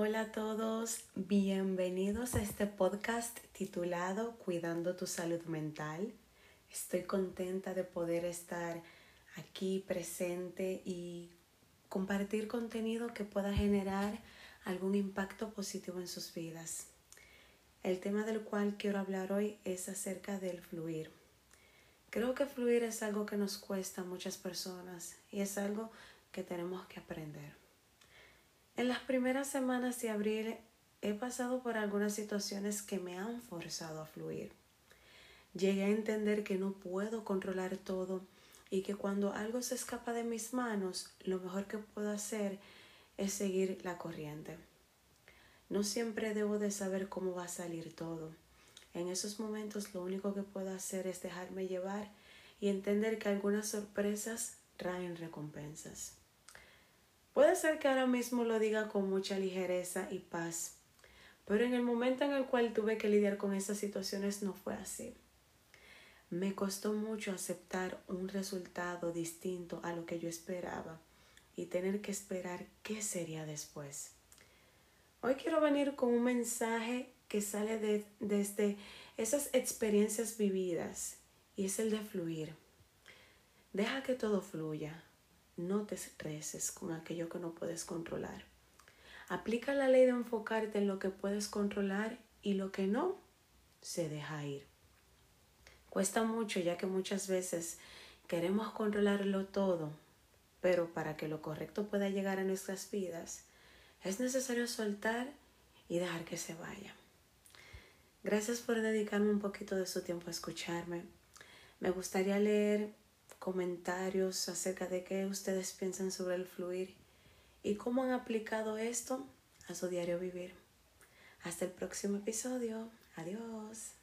a todos, bienvenidos a este podcast titulado Cuidando tu salud mental. Estoy contenta de poder estar aquí presente y compartir contenido que pueda generar algún impacto positivo en sus vidas. El tema del cual quiero hablar hoy es acerca del fluir. Creo que fluir es algo que nos cuesta a muchas personas y es algo que tenemos que aprender. En las primeras semanas de abril he pasado por algunas situaciones que me han forzado a fluir. Llegué a entender que no puedo controlar todo y que cuando algo se escapa de mis manos, lo mejor que puedo hacer es seguir la corriente. No siempre debo de saber cómo va a salir todo. En esos momentos lo único que puedo hacer es dejarme llevar y entender que algunas sorpresas traen recompensas. Puede ser que ahora mismo lo diga con mucha ligereza y paz, pero en el momento en el cual tuve que lidiar con esas situaciones no fue así. Me costó mucho aceptar un resultado distinto a lo que yo esperaba y tener que esperar qué sería después. Hoy quiero venir con un mensaje que sale de, desde esas experiencias vividas y es el de fluir. Deja que todo fluya. No te estreses con aquello que no puedes controlar. Aplica la ley de enfocarte en lo que puedes controlar y lo que no, se deja ir. Cuesta mucho ya que muchas veces queremos controlarlo todo, pero para que lo correcto pueda llegar a nuestras vidas, es necesario soltar y dejar que se vaya. Gracias por dedicarme un poquito de su tiempo a escucharme. Me gustaría leer comentarios acerca de qué ustedes piensan sobre el fluir y cómo han aplicado esto a su diario vivir. Hasta el próximo episodio. Adiós.